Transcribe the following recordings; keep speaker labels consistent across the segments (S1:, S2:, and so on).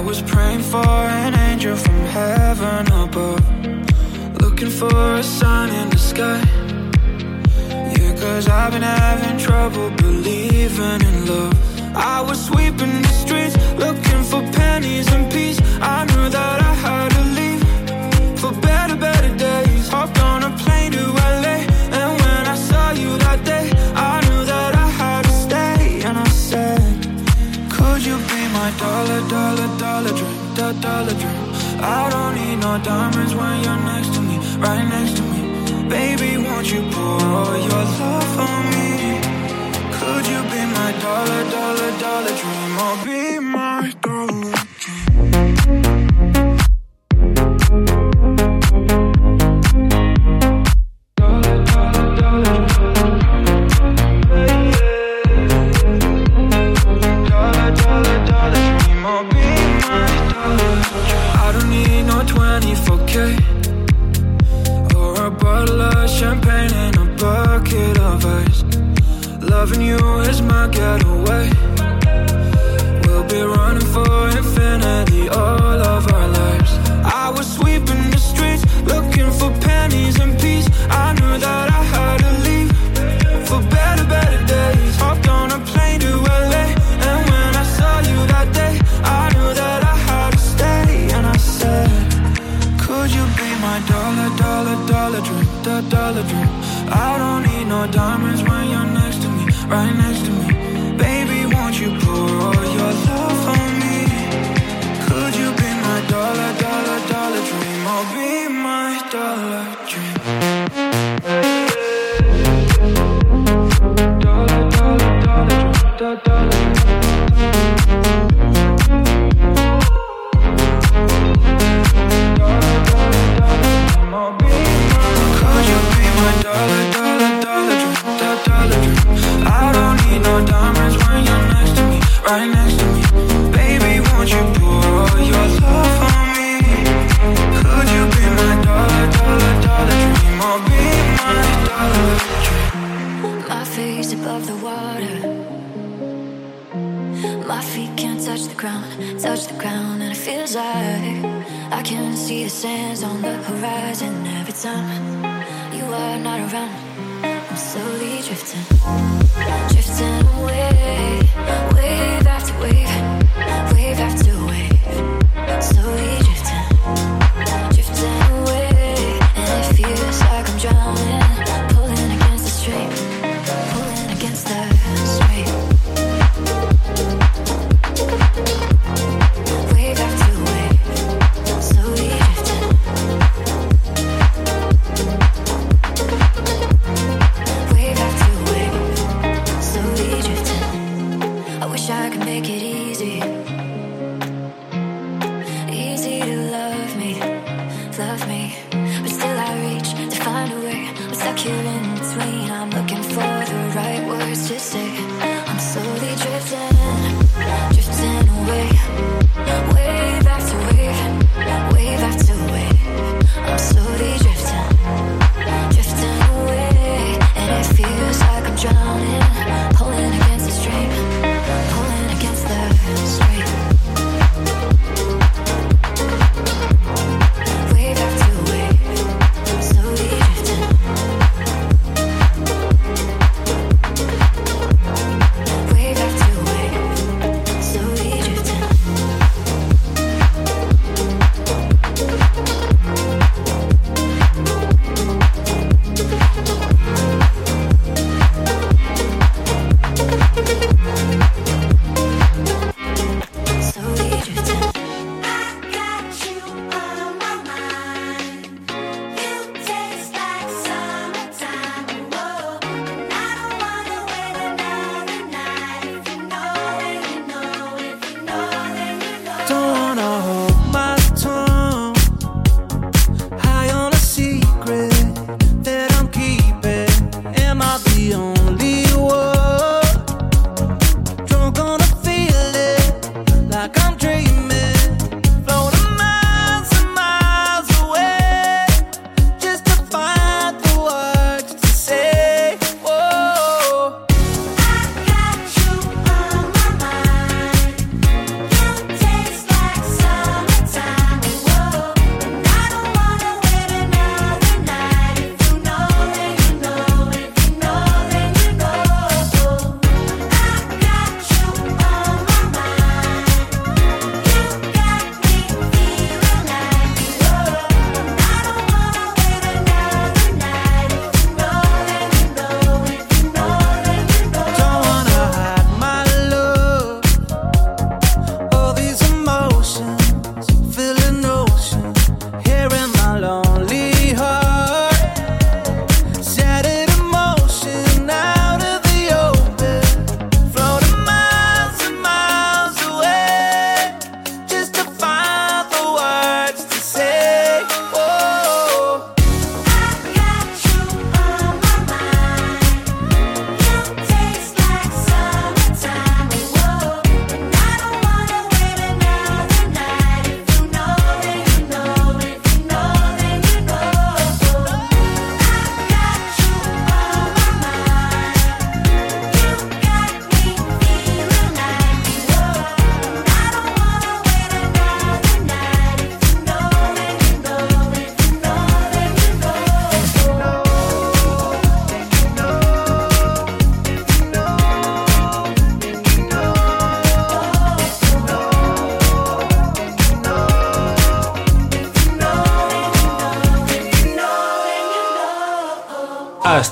S1: I was praying for an angel from heaven above. Looking for a sign in the sky. Yeah, cause I've been having trouble believing in love. I was sweeping the streets, looking for pennies and peace. I knew that I had dollar dream? I don't need no diamonds when you're next to me, right next to me. Baby, won't you pour your love on me? Could you be my dollar, dollar, dollar dream, or be my 94K Or a bottle of champagne and a bucket of ice. Loving you is my getaway. We'll be running for infinity all of our lives. I was sweeping the streets Looking for pennies and peace. I knew that I dollar, dollar, dollar dream, da dollar dream? I don't need no diamonds when you're next to me, right next to me. Baby, won't you pour
S2: see the sands on the horizon every time you are not around. I'm slowly drifting, drifting away,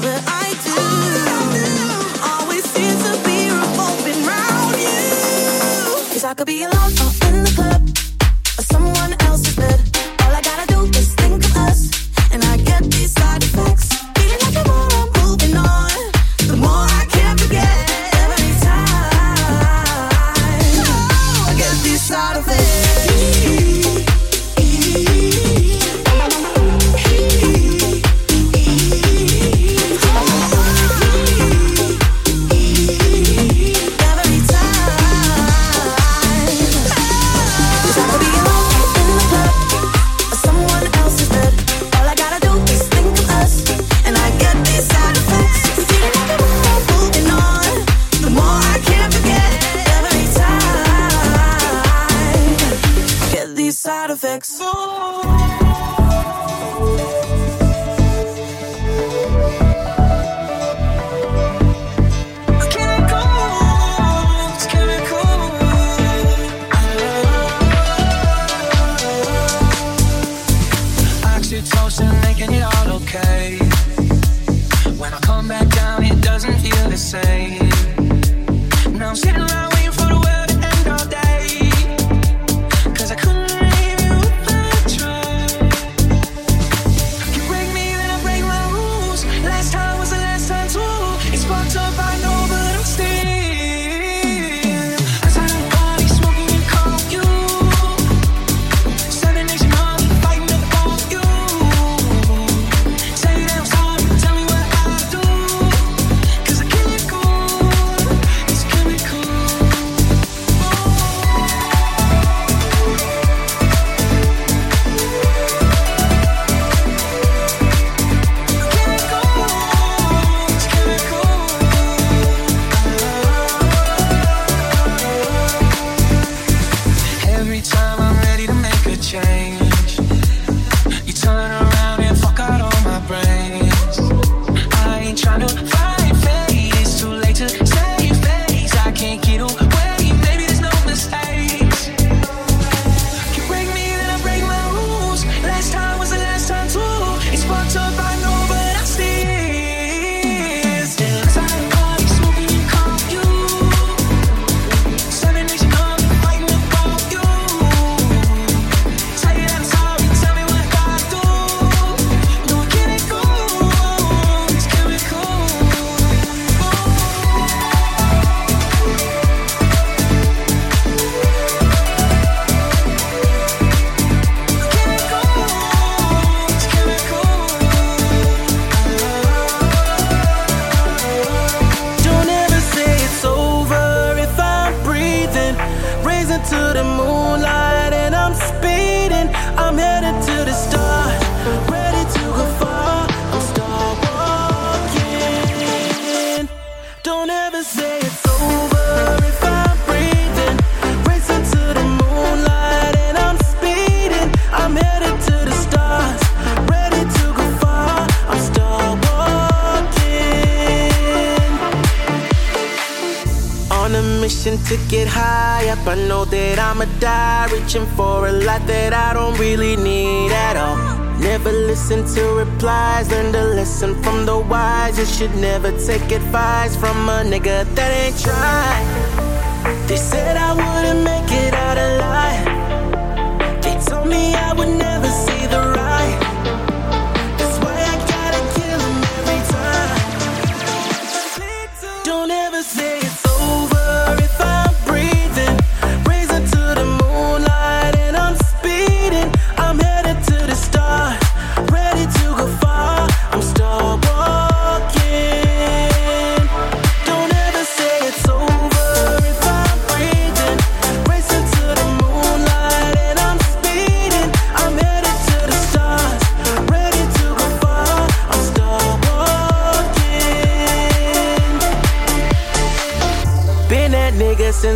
S3: I do. Always stand to be revolving round I could be alone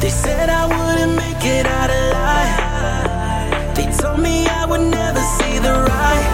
S4: They said I wouldn't make it out alive. They told me I would never see the right.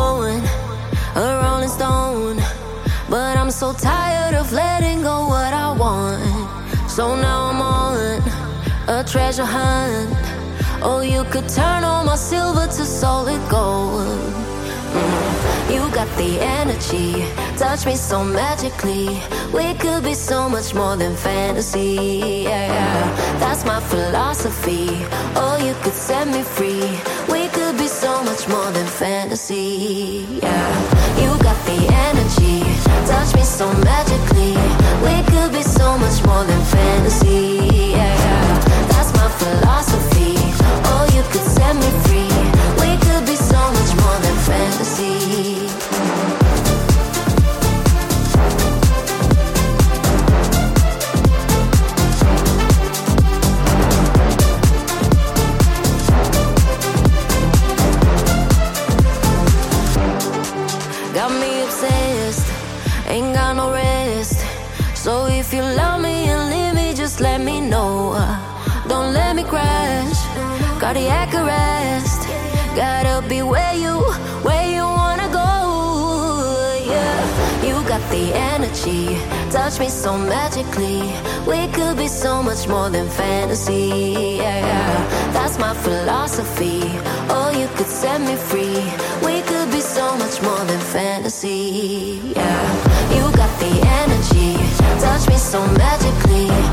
S2: So
S5: tired of letting go what I want. So now I'm on a treasure hunt. Oh, you could turn all my silver to solid gold. Mm. You got the energy, touch me so magically. We could be so much more than fantasy. Yeah, that's my philosophy. Oh, you could set me free. Much more than fantasy. Yeah, you got the energy, touch me so magically. We could be so much more than fantasy. Yeah, that's my philosophy. Oh, you could set me free. We could be so much more than fantasy. Crash, cardiac arrest. Gotta be where you, where you wanna go. Yeah, you got the energy, touch me so magically. We could be so much more than fantasy. Yeah, that's my philosophy. Oh, you could set me free. We could be so much more than fantasy. Yeah, you got the energy, touch me so magically.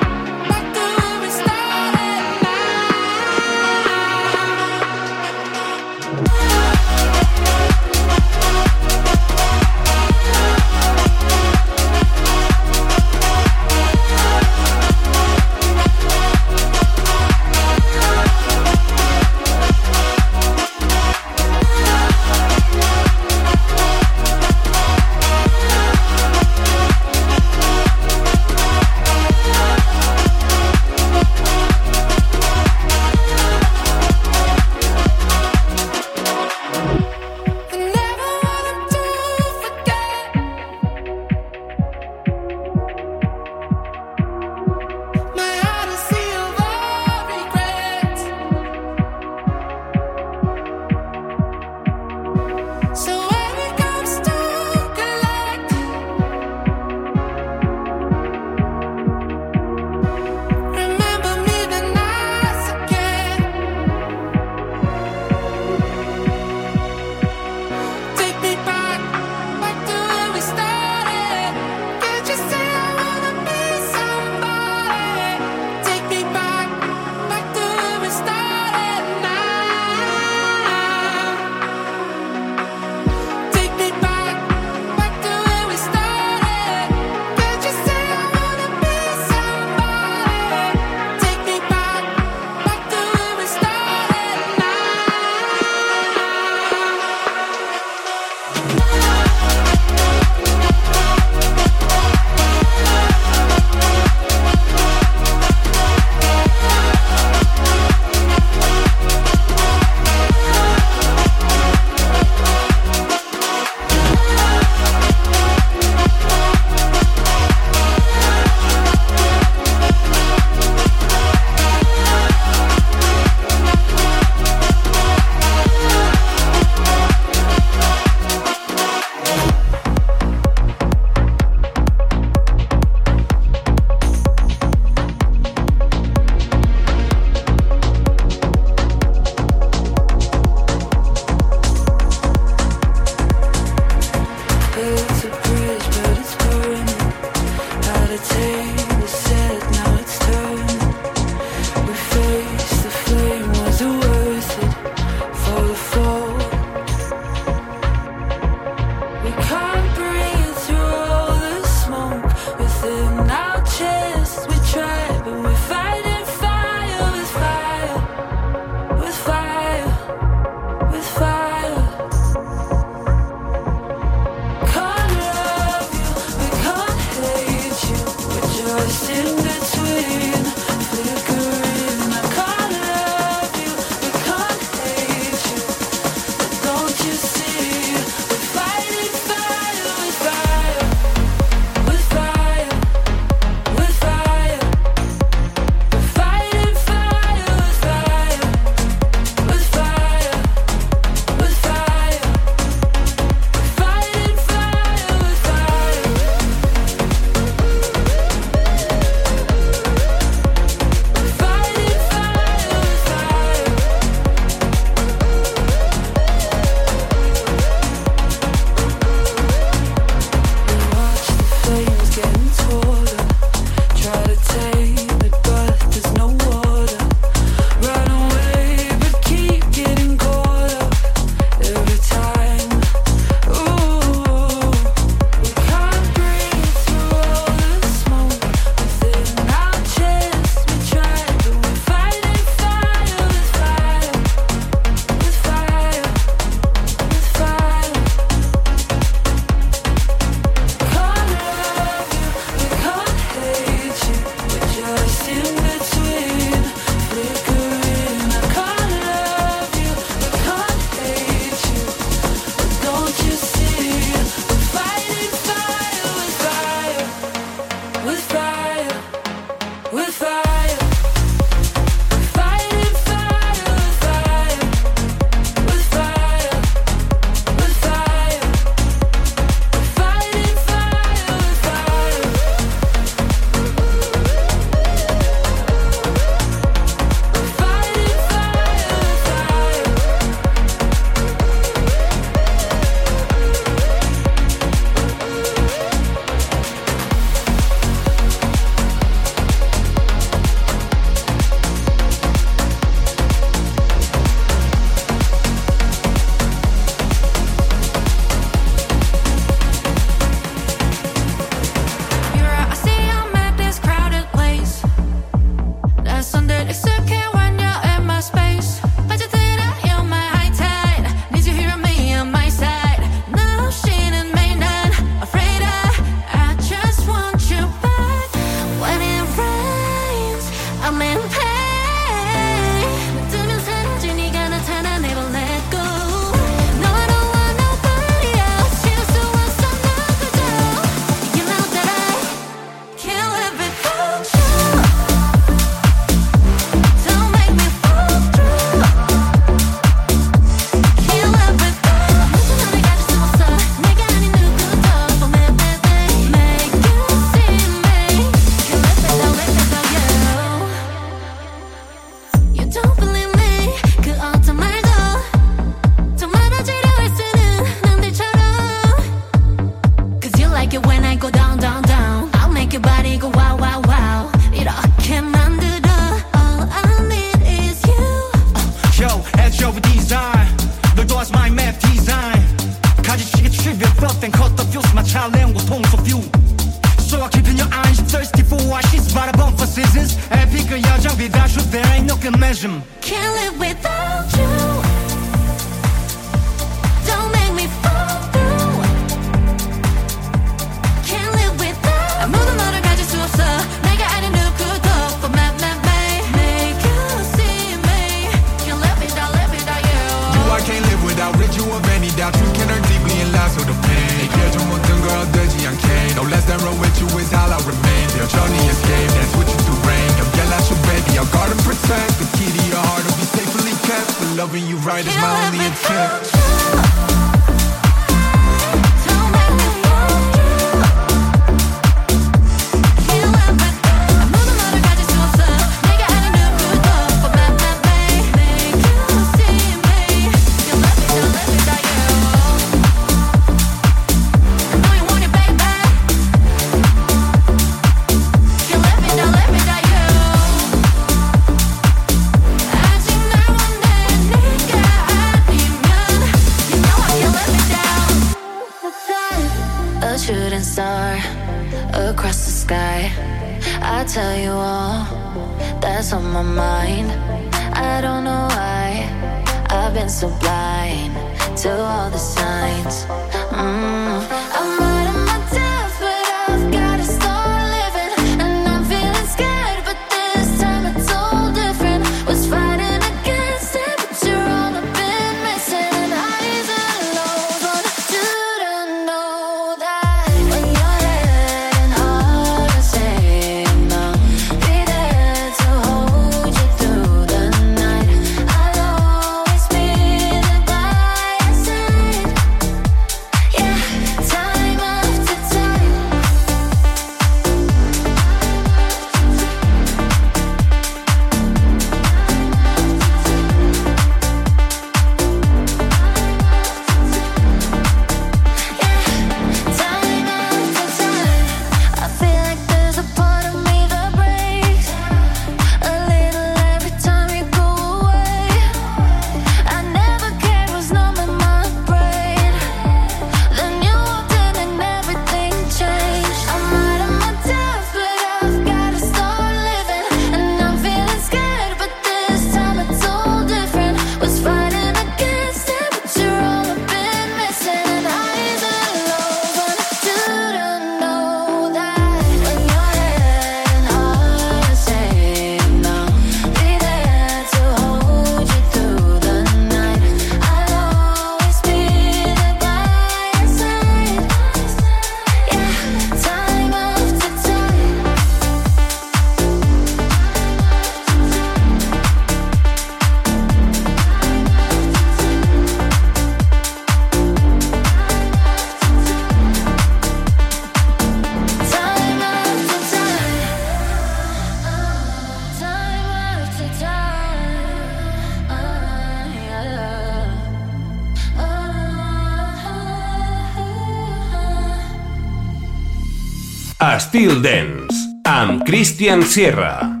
S6: Dance,
S7: amb Christian Sierra.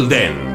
S8: Styl Dance.